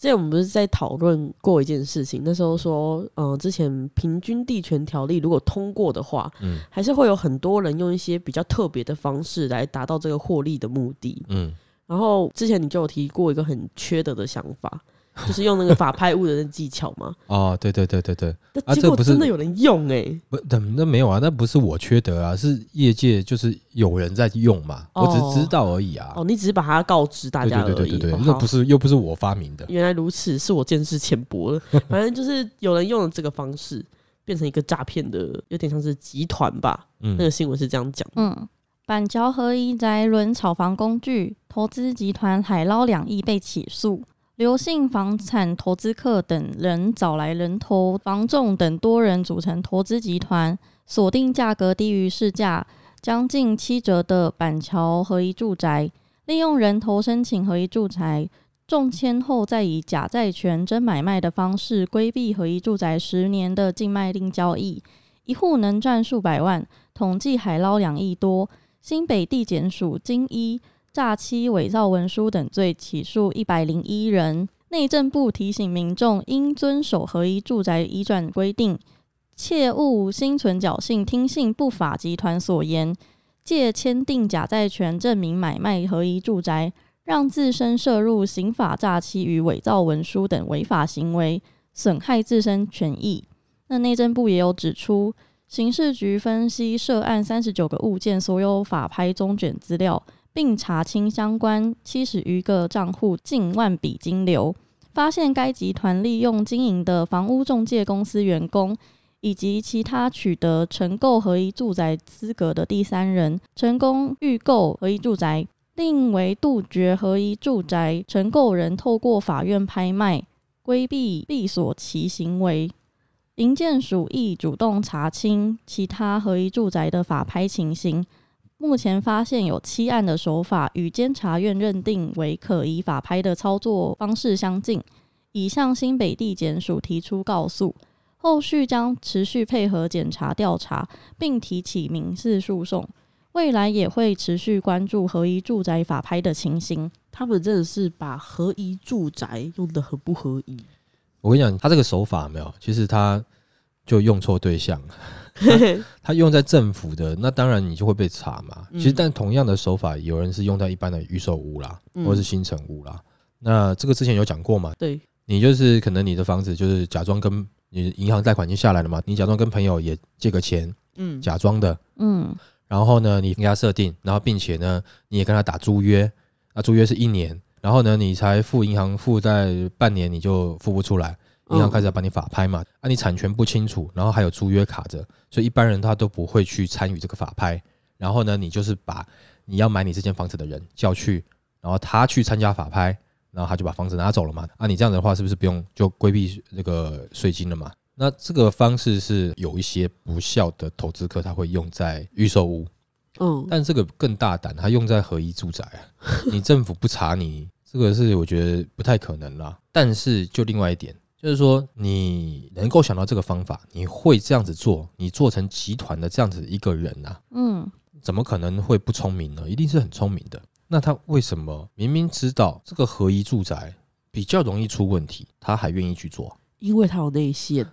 之前我们不是在讨论过一件事情，那时候说，嗯、呃，之前平均地权条例如果通过的话，嗯，还是会有很多人用一些比较特别的方式来达到这个获利的目的，嗯。然后之前你就有提过一个很缺德的想法。就是用那个法拍物的那技巧吗？哦，对对对对对，啊，结果真的有人用哎、欸，不，那没有啊，那不是我缺德啊，是业界就是有人在用嘛，哦、我只知道而已啊。哦，你只是把它告知大家而已，对对对对对，那不是又不是我发明的。原来如此，是我见识浅薄了。反正就是有人用了这个方式，变成一个诈骗的，有点像是集团吧。嗯，那个新闻是这样讲。嗯，板桥合一宅轮炒房工具投资集团海捞两亿被起诉。刘姓房产投资客等人找来人头、房仲等多人组成投资集团，锁定价格低于市价将近七折的板桥合一住宅，利用人头申请合一住宅，中签后再以假债权真买卖的方式规避合一住宅十年的禁卖令交易，一户能赚数百万，统计海捞两亿多。新北地检署经一诈欺、伪造文书等罪起诉一百零一人。内政部提醒民众应遵守合一住宅移转规定，切勿心存侥幸，听信不法集团所言，借签订假债权证明买卖合一住宅，让自身涉入刑法诈欺与伪造文书等违法行为，损害自身权益。那内政部也有指出，刑事局分析涉案三十九个物件所有法拍中卷资料。并查清相关七十余个账户近万笔金流，发现该集团利用经营的房屋中介公司员工以及其他取得承购合一住宅资格的第三人，成功预购合一住宅，另为杜绝合一住宅承购人透过法院拍卖规避闭锁其行为。营建署亦主动查清其他合一住宅的法拍情形。目前发现有七案的手法与监察院认定为可疑法拍的操作方式相近，已向新北地检署提出告诉，后续将持续配合检察调查，并提起民事诉讼。未来也会持续关注合一住宅法拍的情形。他们真的是把合一住宅用得很不合宜。我跟你讲，他这个手法没有，其实他就用错对象。他用在政府的，那当然你就会被查嘛。其实，但同样的手法，有人是用在一般的预售屋啦，或者是新城屋啦。那这个之前有讲过嘛？对，你就是可能你的房子就是假装跟你银行贷款已经下来了嘛，你假装跟朋友也借个钱，嗯，假装的，嗯，然后呢，你跟他设定，然后并且呢，你也跟他打租约，那，租约是一年，然后呢，你才付银行付在半年，你就付不出来。银行开始要帮你法拍嘛？啊，你产权不清楚，然后还有租约卡着，所以一般人他都不会去参与这个法拍。然后呢，你就是把你要买你这间房子的人叫去，然后他去参加法拍，然后他就把房子拿走了嘛？啊，你这样子的话是不是不用就规避这个税金了嘛？那这个方式是有一些不孝的投资客他会用在预售屋，嗯，但这个更大胆，他用在合一住宅，你政府不查你，这个是我觉得不太可能啦。但是就另外一点。就是说，你能够想到这个方法，你会这样子做，你做成集团的这样子一个人呐，嗯，怎么可能会不聪明呢？一定是很聪明的。那他为什么明明知道这个合一住宅比较容易出问题，他还愿意去做？因为他有内线。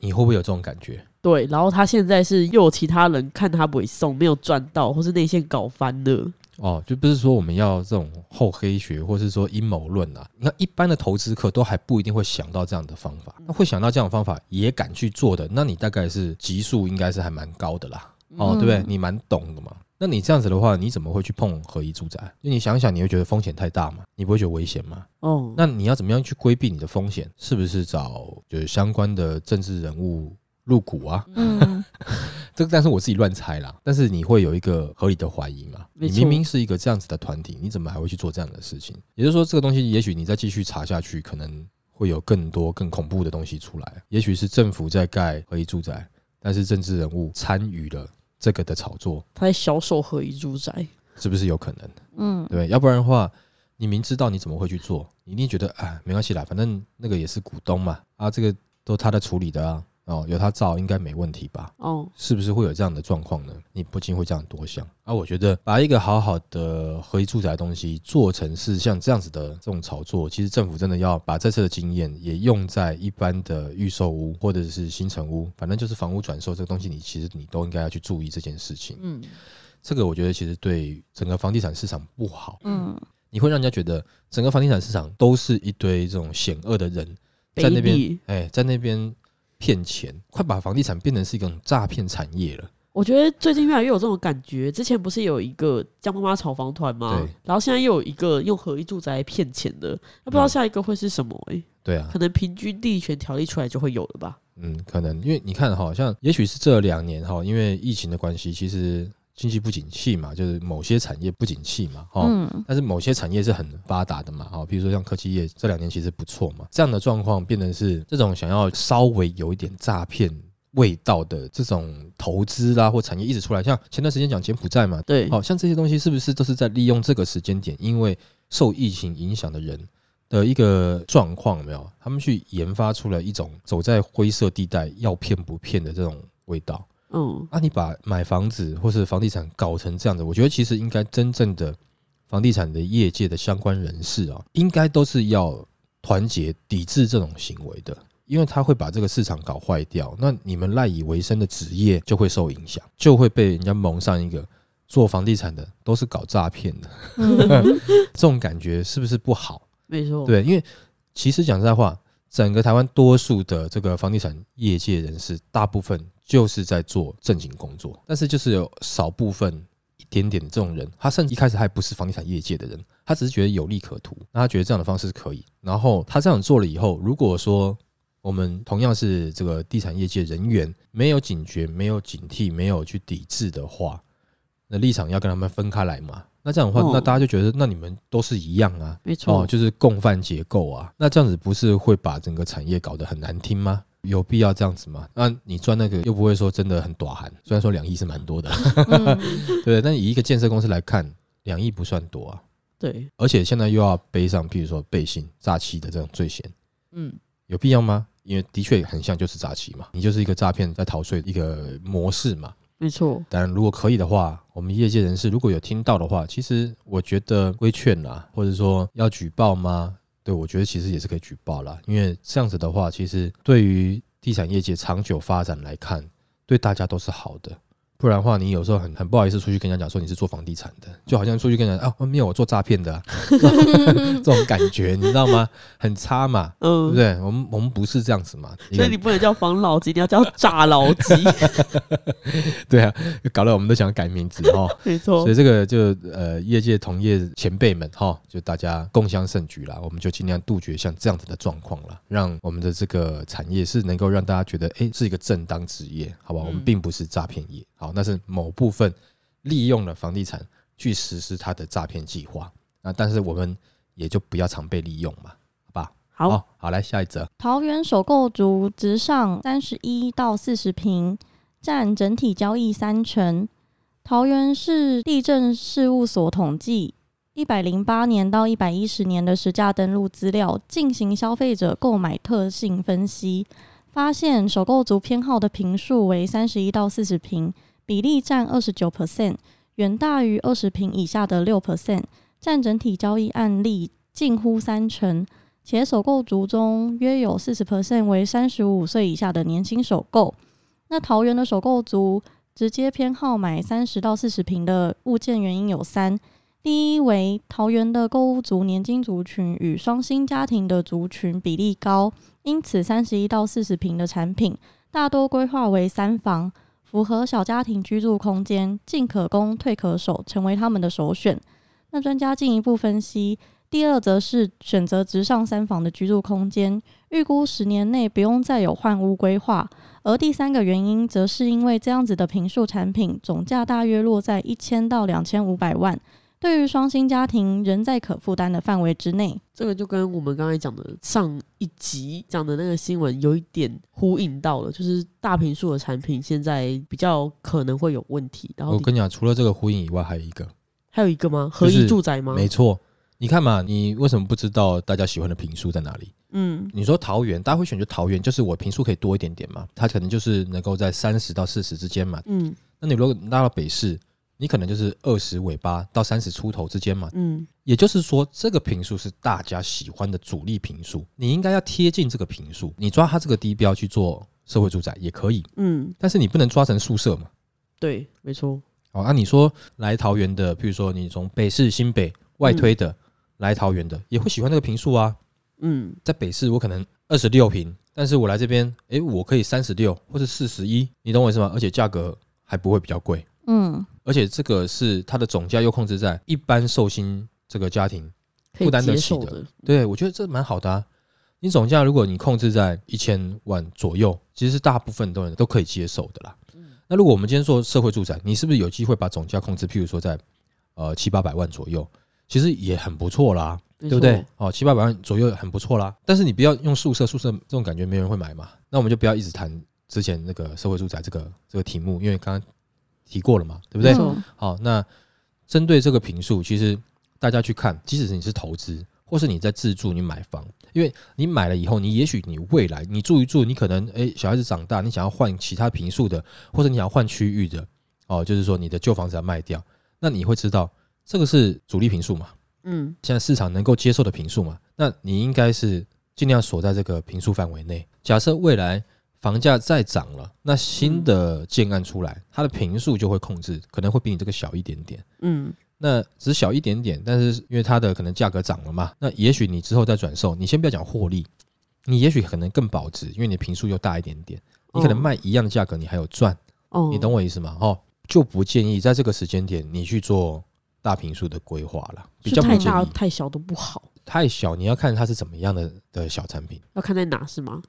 你会不会有这种感觉？对，然后他现在是又有其他人看他尾送，没有赚到，或是内线搞翻了。哦，就不是说我们要这种厚黑学，或是说阴谋论啊。你看，一般的投资客都还不一定会想到这样的方法。那会想到这样的方法也敢去做的，那你大概是级数应该是还蛮高的啦。哦，对不对？你蛮懂的嘛。那你这样子的话，你怎么会去碰合一住宅？就你想想，你会觉得风险太大吗？你不会觉得危险吗？哦，那你要怎么样去规避你的风险？是不是找就是相关的政治人物？入股啊，嗯，这个但是我自己乱猜啦。但是你会有一个合理的怀疑嘛？你明明是一个这样子的团体，你怎么还会去做这样的事情？也就是说，这个东西也许你再继续查下去，可能会有更多更恐怖的东西出来。也许是政府在盖合宜住宅，但是政治人物参与了这个的炒作，他在销售合宜住宅，是不是有可能？嗯，对，要不然的话，你明知道你怎么会去做，你一定觉得啊，没关系啦，反正那个也是股东嘛，啊，这个都他在处理的啊。哦，有他照应该没问题吧？哦，是不是会有这样的状况呢？你不禁会这样多想。啊，我觉得把一个好好的合宜住宅的东西做成是像这样子的这种炒作，其实政府真的要把这次的经验也用在一般的预售屋或者是新城屋，反正就是房屋转售这个东西，你其实你都应该要去注意这件事情。嗯，这个我觉得其实对整个房地产市场不好。嗯，你会让人家觉得整个房地产市场都是一堆这种险恶的人在那边，哎，在那边。骗钱，快把房地产变成是一种诈骗产业了。我觉得最近越来越有这种感觉。之前不是有一个江妈妈炒房团吗？对。然后现在又有一个用合一住宅来骗钱的，那不知道下一个会是什么？哎，对啊，可能平均地权条例出来就会有了吧？嗯，可能，因为你看，好像也许是这两年哈，因为疫情的关系，其实。经济不景气嘛，就是某些产业不景气嘛，哈、嗯，但是某些产业是很发达的嘛，哈，比如说像科技业这两年其实不错嘛，这样的状况变成是这种想要稍微有一点诈骗味道的这种投资啦或产业一直出来，像前段时间讲柬埔寨嘛，对，好像这些东西是不是都是在利用这个时间点，因为受疫情影响的人的一个状况没有，他们去研发出来一种走在灰色地带要骗不骗的这种味道。嗯，啊，你把买房子或是房地产搞成这样子，我觉得其实应该真正的房地产的业界的相关人士啊，应该都是要团结抵制这种行为的，因为他会把这个市场搞坏掉，那你们赖以为生的职业就会受影响，就会被人家蒙上一个做房地产的都是搞诈骗的，这种感觉是不是不好？没错，对，因为其实讲实在话，整个台湾多数的这个房地产业界人士，大部分。就是在做正经工作，但是就是有少部分一点点的这种人，他甚至一开始还不是房地产业界的人，他只是觉得有利可图，那他觉得这样的方式是可以。然后他这样做了以后，如果说我们同样是这个地产业界人员，没有警觉、没有警惕、没有去抵制的话，那立场要跟他们分开来嘛？那这样的话，那大家就觉得那你们都是一样啊，没错，就是共犯结构啊。那这样子不是会把整个产业搞得很难听吗？有必要这样子吗？那你赚那个又不会说真的很短寒，虽然说两亿是蛮多的，嗯、对。但以一个建设公司来看，两亿不算多啊。对，而且现在又要背上，譬如说背信、诈欺的这种罪嫌，嗯，有必要吗？因为的确很像就是诈欺嘛，你就是一个诈骗在逃税一个模式嘛。没错。当然，如果可以的话，我们业界人士如果有听到的话，其实我觉得规劝啦，或者说要举报吗？对，我觉得其实也是可以举报啦，因为这样子的话，其实对于地产业界长久发展来看，对大家都是好的。不然的话，你有时候很很不好意思出去跟人家讲说你是做房地产的，就好像出去跟人家啊，没有我做诈骗的，啊，这种感觉你知道吗？很差嘛，嗯，对不对？我们我们不是这样子嘛，所以你不能叫房老吉，你要叫诈老吉。对啊，搞得我们都想改名字哈，没错。所以这个就呃，业界同业前辈们哈，就大家共襄盛举啦，我们就尽量杜绝像这样子的状况了，让我们的这个产业是能够让大家觉得哎，是一个正当职业，好不好？我们并不是诈骗业。好，那是某部分利用了房地产去实施他的诈骗计划，那但是我们也就不要常被利用嘛，好吧？好，好，好，来下一则。桃园首购族直上三十一到四十平，占整体交易三成。桃园市地震事务所统计，一百零八年到一百一十年的实价登录资料，进行消费者购买特性分析，发现首购族偏好的平数为三十一到四十坪。比例占二十九 percent，远大于二十平以下的六 percent，占整体交易案例近乎三成。且首购族中约有四十 percent 为三十五岁以下的年轻首购。那桃园的首购族直接偏好买三十到四十平的物件，原因有三：第一为桃园的购屋族年金族群与双薪家庭的族群比例高，因此三十一到四十平的产品大多规划为三房。符合小家庭居住空间，进可攻，退可守，成为他们的首选。那专家进一步分析，第二则是选择直上三房的居住空间，预估十年内不用再有换屋规划。而第三个原因，则是因为这样子的平数产品总价大约落在一千到两千五百万，对于双薪家庭，仍在可负担的范围之内。这个就跟我们刚才讲的上一集讲的那个新闻有一点呼应到了，就是大平数的产品现在比较可能会有问题。然后我跟你讲，除了这个呼应以外，还有一个，还有一个吗？合一住宅吗？没错，你看嘛，你为什么不知道大家喜欢的平数在哪里？嗯，你说桃园，大家会选择桃园，就是我平数可以多一点点嘛，它可能就是能够在三十到四十之间嘛。嗯，那你如果拉到北市。你可能就是二十尾巴到三十出头之间嘛，嗯，也就是说这个坪数是大家喜欢的主力坪数，你应该要贴近这个坪数，你抓它这个低标去做社会住宅也可以，嗯，但是你不能抓成宿舍嘛，对，没错。哦，那你说来桃园的，譬如说你从北市、新北外推的来桃园的，也会喜欢这个坪数啊，嗯，在北市我可能二十六坪，但是我来这边，哎，我可以三十六或是四十一，你懂我意思吗？而且价格还不会比较贵。嗯，而且这个是它的总价又控制在一般寿星这个家庭负担得起的，的对，我觉得这蛮好的啊。你总价如果你控制在一千万左右，其实是大部分都人都可以接受的啦。那如果我们今天做社会住宅，你是不是有机会把总价控制，譬如说在呃七八百万左右，其实也很不错啦，对不对？哦，七八百万左右很不错啦。但是你不要用宿舍，宿舍这种感觉没人会买嘛。那我们就不要一直谈之前那个社会住宅这个这个题目，因为刚刚。提过了嘛，对不对？好，那针对这个评数，其实大家去看，即使是你是投资，或是你在自住，你买房，因为你买了以后，你也许你未来你住一住，你可能诶小孩子长大，你想要换其他平数的，或者你想要换区域的，哦，就是说你的旧房子要卖掉，那你会知道这个是主力平数嘛？嗯，现在市场能够接受的平数嘛？那你应该是尽量锁在这个平数范围内。假设未来。房价再涨了，那新的建案出来，它的平数就会控制，可能会比你这个小一点点。嗯，那只小一点点，但是因为它的可能价格涨了嘛，那也许你之后再转售，你先不要讲获利，你也许可能更保值，因为你平数又大一点点，你可能卖一样的价格，你还有赚。哦，你懂我意思吗？哦，就不建议在这个时间点你去做大平数的规划了，比较。太大太小都不好。太小你要看它是怎么样的的小产品，要看在哪是吗？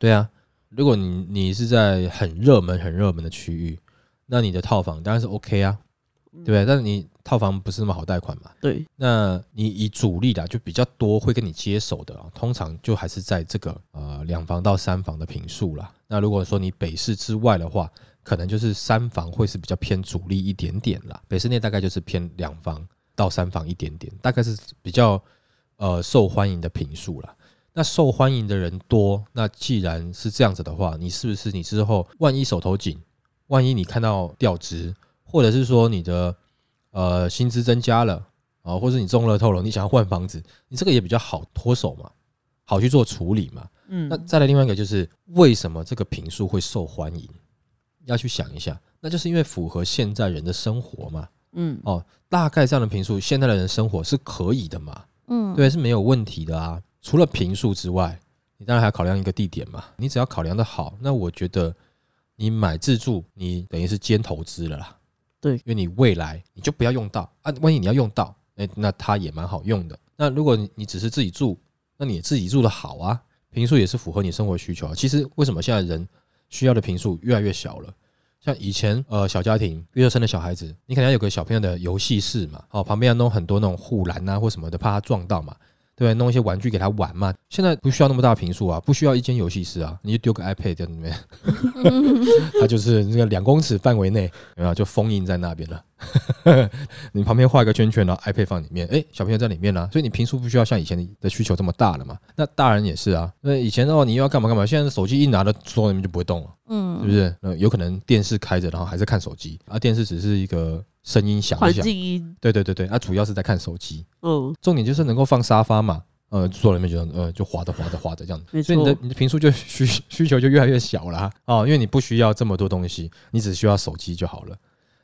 对啊。如果你你是在很热门很热门的区域，那你的套房当然是 OK 啊，对不对？但是你套房不是那么好贷款嘛？对。那你以主力的就比较多会跟你接手的，通常就还是在这个呃两房到三房的平数啦。那如果说你北市之外的话，可能就是三房会是比较偏主力一点点啦。北市内大概就是偏两房到三房一点点，大概是比较呃受欢迎的平数啦。那受欢迎的人多，那既然是这样子的话，你是不是你之后万一手头紧，万一你看到调职，或者是说你的呃薪资增加了啊，或者你中了透了，你想要换房子，你这个也比较好脱手嘛，好去做处理嘛。嗯，那再来另外一个就是为什么这个评述会受欢迎，要去想一下，那就是因为符合现在人的生活嘛。嗯，哦，大概这样的评述，现在的人生活是可以的嘛。嗯，对，是没有问题的啊。除了平数之外，你当然还要考量一个地点嘛。你只要考量的好，那我觉得你买自住，你等于是兼投资了啦。对，因为你未来你就不要用到啊，万一你要用到，哎，那它也蛮好用的。那如果你你只是自己住，那你自己住的好啊，平数也是符合你生活需求啊。其实为什么现在人需要的平数越来越小了？像以前呃小家庭，幼儿生的小孩子，你可能要有个小朋友的游戏室嘛，哦，旁边要弄很多那种护栏啊或什么的，怕他撞到嘛。对，弄一些玩具给他玩嘛。现在不需要那么大平数啊，不需要一间游戏室啊，你就丢个 iPad 在里面，它就是那个两公尺范围内，然后就封印在那边了。你旁边画一个圈圈，然后 iPad 放里面，哎，小朋友在里面啊，所以你坪数不需要像以前的需求这么大了嘛。那大人也是啊，那以前的话你又要干嘛干嘛，现在手机一拿到桌里面就不会动了，嗯，是不是？那，有可能电视开着，然后还是看手机啊，电视只是一个。声音响一响，环境音，对对对对，那、啊、主要是在看手机，嗯，重点就是能够放沙发嘛，呃，坐里面就呃就滑着滑着滑着这样子，所以你的你的坪数就 需需求就越来越小了啊、哦，因为你不需要这么多东西，你只需要手机就好了，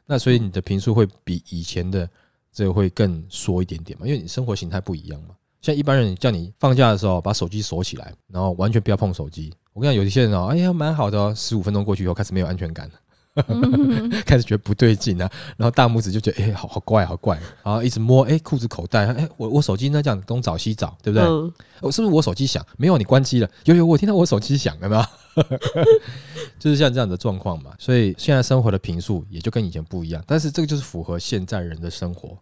那所以你的频数会比以前的这个会更缩一点点嘛，因为你生活形态不一样嘛，像一般人叫你放假的时候把手机锁起来，然后完全不要碰手机，我跟你讲，有一些人哦，哎呀蛮好的，十五分钟过去以后开始没有安全感了。开始觉得不对劲啊，然后大拇指就觉得哎、欸，好好怪，好怪，然后一直摸哎裤子口袋，哎我我手机那这样东找西找，对不对？我是不是我手机响？没有，你关机了。有有，我听到我手机响了吗？就是像这样的状况嘛。所以现在生活的频数也就跟以前不一样，但是这个就是符合现在人的生活。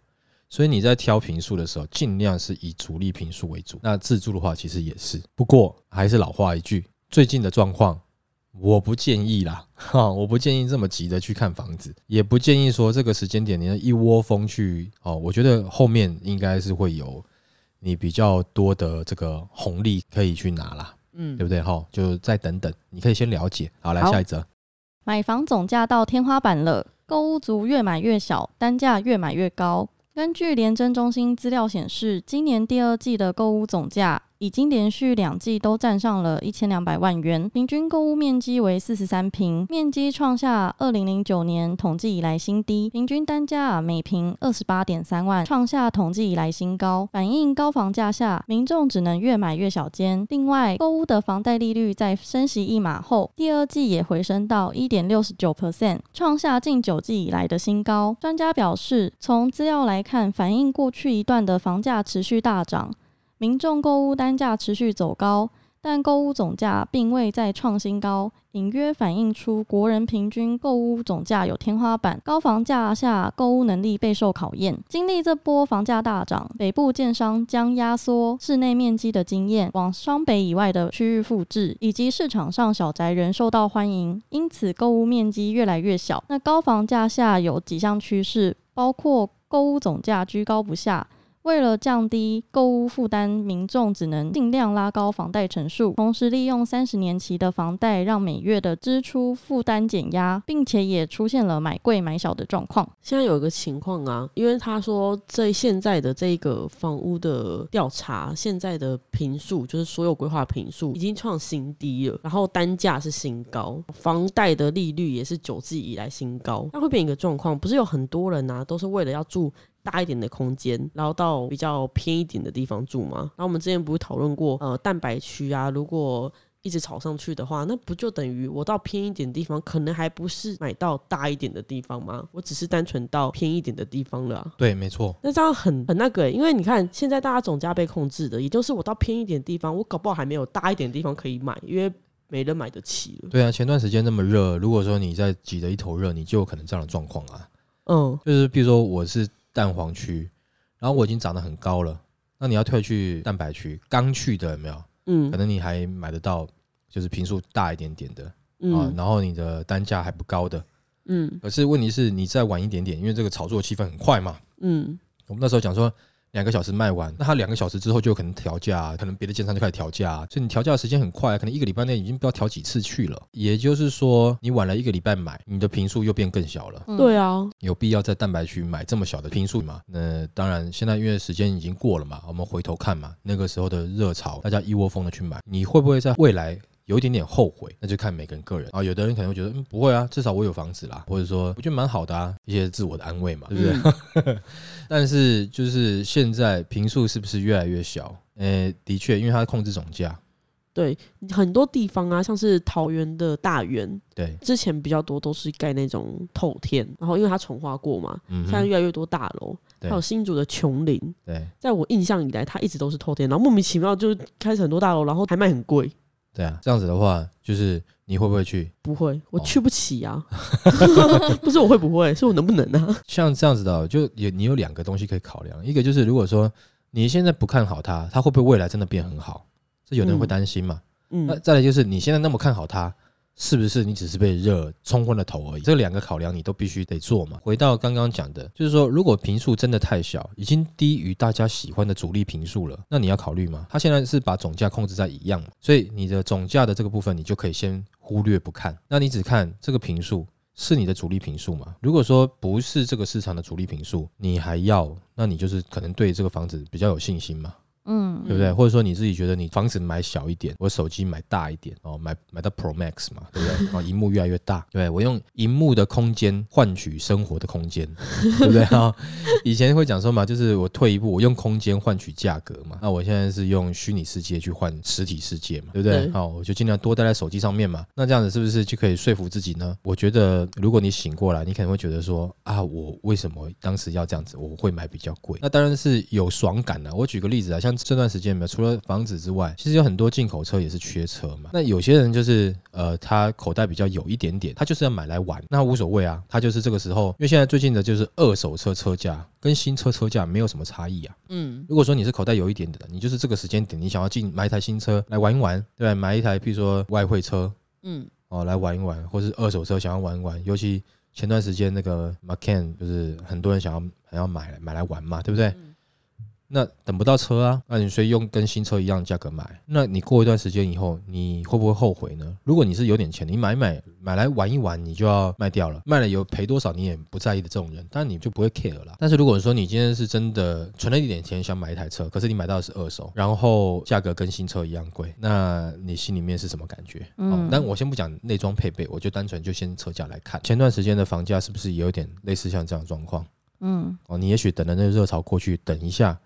所以你在挑频数的时候，尽量是以主力频数为主。那自助的话，其实也是。不过还是老话一句，最近的状况，我不建议啦，哈，我不建议这么急的去看房子，也不建议说这个时间点你要一窝蜂去哦。我觉得后面应该是会有你比较多的这个红利可以去拿啦，嗯，对不对？哈，就再等等，你可以先了解。好，来下一则。买房总价到天花板了，购屋族越买越小，单价越买越高。根据联征中心资料显示，今年第二季的购屋总价，已经连续两季都站上了一千两百万元，平均购屋面积为四十三平，面积创下二零零九年统计以来新低，平均单价每平二十八点三万，创下统计以来新高。反映高房价下，民众只能越买越小间。另外，购屋的房贷利率在升息一码后，第二季也回升到一点六十九 percent，创下近九季以来的新高。专家表示，从资料来看，反映过去一段的房价持续大涨。民众购物单价持续走高，但购物总价并未再创新高，隐约反映出国人平均购物总价有天花板。高房价下，购物能力备受考验。经历这波房价大涨，北部建商将压缩室内面积的经验往双北以外的区域复制，以及市场上小宅仍受到欢迎，因此购物面积越来越小。那高房价下有几项趋势，包括购物总价居高不下。为了降低购屋负担，民众只能尽量拉高房贷成数，同时利用三十年期的房贷，让每月的支出负担减压，并且也出现了买贵买小的状况。现在有一个情况啊，因为他说这现在的这个房屋的调查，现在的坪数就是所有规划坪数已经创新低了，然后单价是新高，房贷的利率也是九季以来新高，那会变一个状况，不是有很多人啊，都是为了要住。大一点的空间，然后到比较偏一点的地方住嘛。然后我们之前不是讨论过，呃，蛋白区啊，如果一直炒上去的话，那不就等于我到偏一点的地方，可能还不是买到大一点的地方吗？我只是单纯到偏一点的地方了啊。对，没错。那这样很很那个欸，因为你看现在大家总价被控制的，也就是我到偏一点的地方，我搞不好还没有大一点的地方可以买，因为没人买得起了。对啊，前段时间那么热，如果说你在挤着一头热，你就有可能这样的状况啊。嗯，就是比如说我是蛋黄区。然后我已经长得很高了，那你要退去蛋白区，刚去的有没有？嗯，可能你还买得到，就是平数大一点点的，嗯、啊，然后你的单价还不高的，嗯，可是问题是你再晚一点点，因为这个炒作气氛很快嘛，嗯，我们那时候讲说。两个小时卖完，那他两个小时之后就可能调价，可能别的建商就开始调价，所以你调价的时间很快，可能一个礼拜内已经不知道调几次去了。也就是说，你晚了一个礼拜买，你的坪数又变更小了。对啊，有必要在蛋白区买这么小的坪数吗？那当然，现在因为时间已经过了嘛，我们回头看嘛，那个时候的热潮，大家一窝蜂的去买，你会不会在未来？有一点点后悔，那就看每个人个人啊。有的人可能会觉得，嗯，不会啊，至少我有房子啦，或者说我觉得蛮好的啊，一些自我的安慰嘛，对不对？嗯、但是就是现在平数是不是越来越小？呃，的确，因为它控制总价。对，很多地方啊，像是桃园的大园，对，之前比较多都是盖那种透天，然后因为它重划过嘛，嗯、现在越来越多大楼，还有新竹的琼林，对，在我印象以来，它一直都是透天，然后莫名其妙就开始很多大楼，然后还卖很贵。对啊，这样子的话，就是你会不会去？不会，我去不起啊。哦、不是我会不会，是我能不能啊？像这样子的，就也你有两个东西可以考量。一个就是，如果说你现在不看好它，它会不会未来真的变很好？这有人会担心嘛？嗯。那再来就是，你现在那么看好它。是不是你只是被热冲昏了头而已？这两个考量你都必须得做嘛。回到刚刚讲的，就是说，如果坪数真的太小，已经低于大家喜欢的主力坪数了，那你要考虑吗？它现在是把总价控制在一样，所以你的总价的这个部分，你就可以先忽略不看。那你只看这个坪数是你的主力坪数吗？如果说不是这个市场的主力坪数，你还要，那你就是可能对这个房子比较有信心嘛。嗯，对不对？或者说你自己觉得你房子买小一点，我手机买大一点哦，买买到 Pro Max 嘛，对不对？啊，荧幕越来越大，对，我用荧幕的空间换取生活的空间，对不对啊？以前会讲说嘛，就是我退一步，我用空间换取价格嘛。那我现在是用虚拟世界去换实体世界嘛，对不对？好，我就尽量多待在手机上面嘛。那这样子是不是就可以说服自己呢？我觉得，如果你醒过来，你可能会觉得说啊，我为什么当时要这样子？我会买比较贵。那当然是有爽感的。我举个例子啊，像。这段时间没有，除了房子之外，其实有很多进口车也是缺车嘛。那有些人就是呃，他口袋比较有一点点，他就是要买来玩，那无所谓啊。他就是这个时候，因为现在最近的就是二手车车价跟新车车价没有什么差异啊。嗯，如果说你是口袋有一点点的，你就是这个时间点，你想要进买一台新车来玩一玩，对吧？买一台，比如说外汇车，嗯，哦，来玩一玩，或是二手车想要玩一玩，尤其前段时间那个 Macan 就是很多人想要想要买买来玩嘛，对不对？嗯那等不到车啊，那你所以用跟新车一样的价格买，那你过一段时间以后，你会不会后悔呢？如果你是有点钱，你买买买来玩一玩，你就要卖掉了，卖了有赔多少你也不在意的这种人，当然你就不会 care 了。但是如果说你今天是真的存了一点钱想买一台车，可是你买到的是二手，然后价格跟新车一样贵，那你心里面是什么感觉？嗯，但我先不讲内装配备，我就单纯就先车价来看，前段时间的房价是不是也有点类似像这样的状况？嗯，哦，你也许等了那个热潮过去，等一下。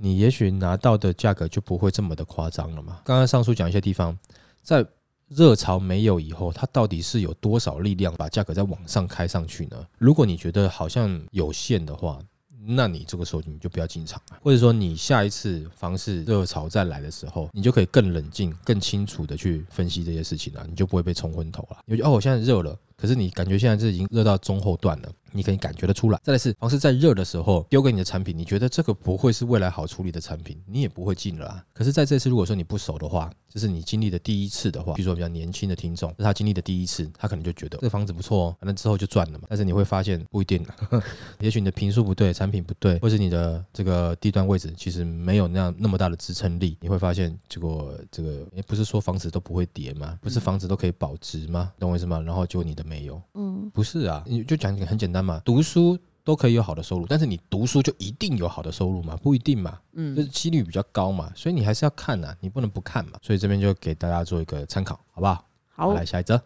你也许拿到的价格就不会这么的夸张了嘛。刚刚上述讲一些地方，在热潮没有以后，它到底是有多少力量把价格再往上开上去呢？如果你觉得好像有限的话，那你这个时候你就不要进场了，或者说你下一次房市热潮再来的时候，你就可以更冷静、更清楚的去分析这些事情了，你就不会被冲昏头了。你就哦，我现在热了。可是你感觉现在是已经热到中后段了，你可以感觉得出来。再来是房市在热的时候丢给你的产品，你觉得这个不会是未来好处理的产品，你也不会进了啊。可是在这次如果说你不熟的话，就是你经历的第一次的话，比如说比较年轻的听众，是他经历的第一次，他可能就觉得这个房子不错哦，反正之后就赚了嘛。但是你会发现不一定，也许你的评数不对，产品不对，或是你的这个地段位置其实没有那样那么大的支撑力，你会发现结果这个也不是说房子都不会跌吗？不是房子都可以保值吗？懂我意思吗？然后就你的没有，嗯。不是啊，你就讲一个很简单嘛，读书都可以有好的收入，但是你读书就一定有好的收入吗？不一定嘛，嗯，就是几率比较高嘛，所以你还是要看呐，你不能不看嘛。所以这边就给大家做一个参考，好不好？好，来下一则，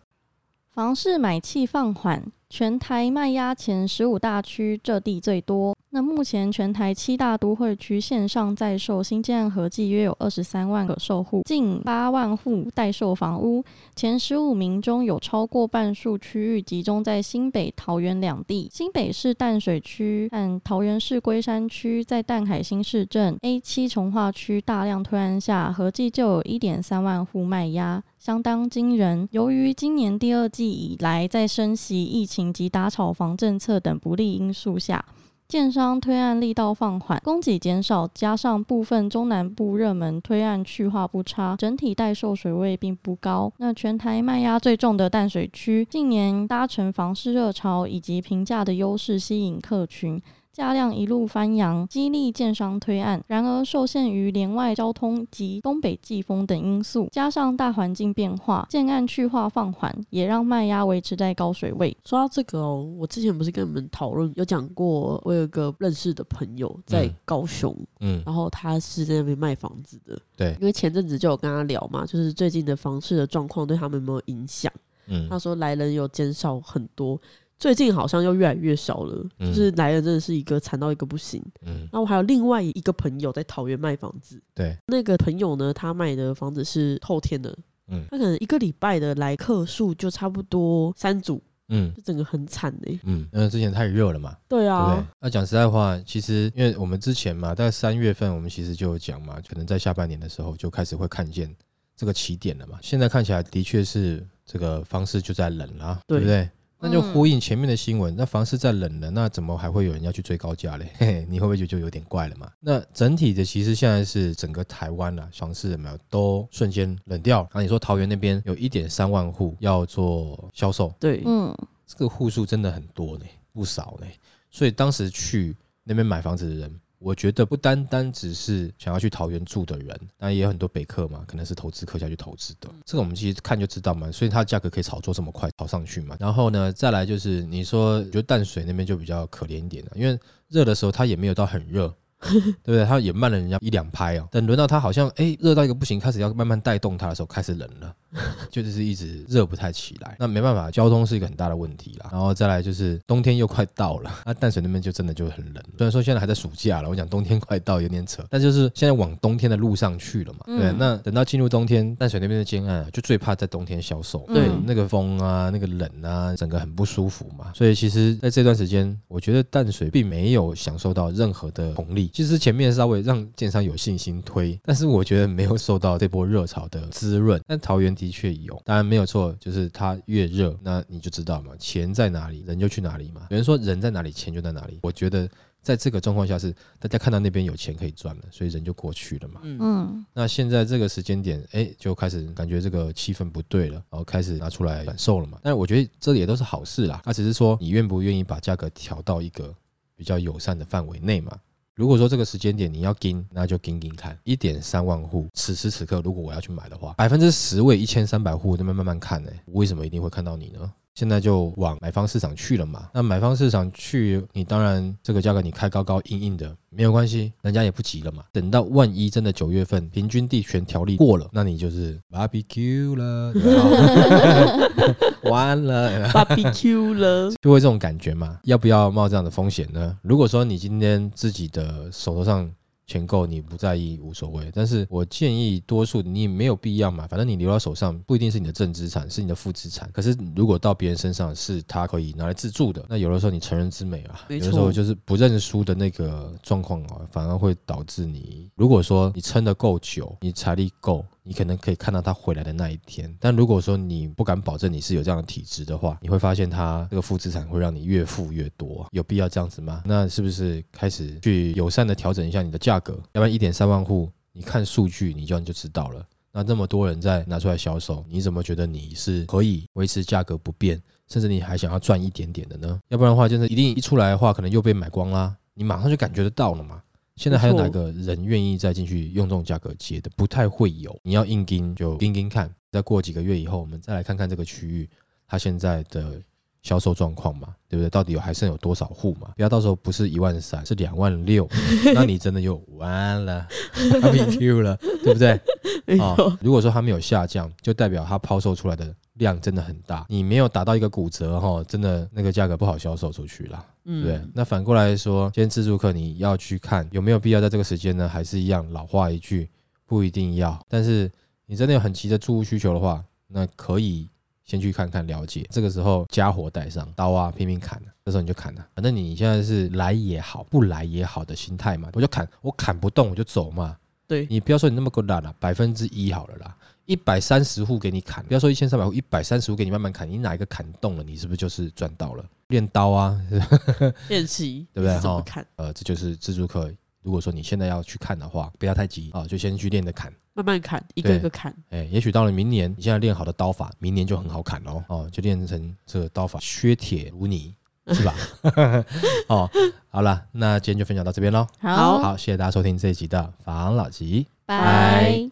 房市买气放缓，全台卖压前十五大区，这地最多。那目前全台七大都会区线上在售新建案合计约有二十三万个售户，近八万户待售房屋。前十五名中有超过半数区域集中在新北、桃园两地。新北市淡水区和桃园市龟山区在淡海新市镇 A 七重划区大量推案下，合计就有一点三万户卖压，相当惊人。由于今年第二季以来在升息、疫情及打炒房政策等不利因素下，建商推案力道放缓，供给减少，加上部分中南部热门推案去化不差，整体待售水位并不高。那全台卖压最重的淡水区，近年搭乘房市热潮以及平价的优势吸引客群。价量一路翻扬，激励建商推案。然而，受限于连外交通及东北季风等因素，加上大环境变化，建案去化放缓，也让卖压维持在高水位。说到这个哦，我之前不是跟你们讨论有讲过，我有一个认识的朋友在高雄，嗯，然后他是在那边卖房子的，对，因为前阵子就有跟他聊嘛，就是最近的房市的状况对他们有没有影响？嗯，他说来人有减少很多。最近好像又越来越少了，嗯、就是来的真的是一个惨到一个不行。嗯，那我还有另外一个朋友在桃园卖房子，对，那个朋友呢，他卖的房子是后天的，嗯，他可能一个礼拜的来客数就差不多三组，嗯，就整个很惨的。嗯，因为之前太热了嘛，对啊，对对，那讲实在话，其实因为我们之前嘛，在三月份我们其实就有讲嘛，可能在下半年的时候就开始会看见这个起点了嘛，现在看起来的确是这个方式就在冷了，对，对。不对？那就呼应前面的新闻，那房市再冷了，那怎么还会有人要去追高价嘞？嘿 嘿，你会不会觉得就有点怪了嘛？那整体的其实现在是整个台湾啊，房市有没有都瞬间冷掉？那你说桃园那边有一点三万户要做销售，对，嗯，这个户数真的很多呢，不少呢，所以当时去那边买房子的人。我觉得不单单只是想要去桃园住的人，那也有很多北客嘛，可能是投资客下去投资的。这个我们其实看就知道嘛，所以它的价格可以炒作这么快炒上去嘛。然后呢，再来就是你说，觉得淡水那边就比较可怜一点了，因为热的时候它也没有到很热，对不对？它也慢了人家一两拍哦。等轮到它好像哎热到一个不行，开始要慢慢带动它的时候，开始冷了。就是一直热不太起来。那没办法，交通是一个很大的问题啦。然后再来就是冬天又快到了，那 淡水那边就真的就很冷。虽然说现在还在暑假了，我讲冬天快到有点扯，但就是现在往冬天的路上去了嘛。嗯、对，那等到进入冬天，淡水那边的尖岸啊，就最怕在冬天销售。对，嗯、那个风啊，那个冷啊，整个很不舒服嘛。所以其实在这段时间，我觉得淡水并没有享受到任何的红利。其实前面稍微让建商有信心推，但是我觉得没有受到这波热潮的滋润。但桃园的确有，当然没有错，就是它越热，那你就知道嘛，钱在哪里，人就去哪里嘛。有人说人在哪里，钱就在哪里。我觉得。在这个状况下是大家看到那边有钱可以赚了，所以人就过去了嘛。嗯，那现在这个时间点，哎，就开始感觉这个气氛不对了，然后开始拿出来感受了嘛。但是我觉得这也都是好事啦，那只是说你愿不愿意把价格调到一个比较友善的范围内嘛。如果说这个时间点你要盯，那就盯盯看。一点三万户，此时此刻如果我要去买的话，百分之十位一千三百户，那么慢慢看呢，为什么一定会看到你呢？现在就往买方市场去了嘛？那买方市场去，你当然这个价格你开高高硬硬的没有关系，人家也不急了嘛。等到万一真的九月份平均地权条例过了，那你就是 barbecue 了，完了 barbecue 了，就会这种感觉嘛？要不要冒这样的风险呢？如果说你今天自己的手头上，钱够你不在意无所谓，但是我建议多数你没有必要嘛，反正你留到手上不一定是你的正资产，是你的负资产。可是如果到别人身上是他可以拿来自住的，那有的时候你成人之美啊，有的时候就是不认输的那个状况啊，反而会导致你，如果说你撑得够久，你财力够。你可能可以看到他回来的那一天，但如果说你不敢保证你是有这样的体质的话，你会发现他这个负资产会让你越负越多，有必要这样子吗？那是不是开始去友善的调整一下你的价格？要不然一点三万户，你看数据你就你就知道了。那这么多人在拿出来销售，你怎么觉得你是可以维持价格不变，甚至你还想要赚一点点的呢？要不然的话，就是一定一出来的话，可能又被买光啦，你马上就感觉得到了嘛。现在还有哪个人愿意再进去用这种价格接的？不太会有。你要硬盯就盯盯看，再过几个月以后，我们再来看看这个区域它现在的销售状况嘛，对不对？到底有还剩有多少户嘛？不要到时候不是一万三，是两万六，那你真的就完了，BQ 了，对不对？啊、哦，如果说它没有下降，就代表它抛售出来的量真的很大，你没有达到一个骨折哈，真的那个价格不好销售出去了。嗯，对。那反过来说，今天自助课你要去看有没有必要在这个时间呢？还是一样老话一句，不一定要。但是你真的有很急的住屋需求的话，那可以先去看看了解。这个时候家伙带上刀啊，拼命砍，这时候你就砍了。反正你现在是来也好，不来也好的心态嘛，我就砍，我砍不动我就走嘛。对，你不要说你那么够烂了，百分之一好了啦。一百三十户给你砍，不要说一千三百户，一百三十户给你慢慢砍，你哪一个砍动了，你是不是就是赚到了？练刀啊，练习，对不对？哈，呃，这就是自助客。如果说你现在要去看的话，不要太急啊，就先去练着砍，慢慢砍，一个一个砍。哎，也许到了明年，你现在练好的刀法，明年就很好砍哦。哦，就练成这个刀法，削铁如泥，是吧？哦，好了，那今天就分享到这边喽。好，好，谢谢大家收听这一集的房老吉，拜。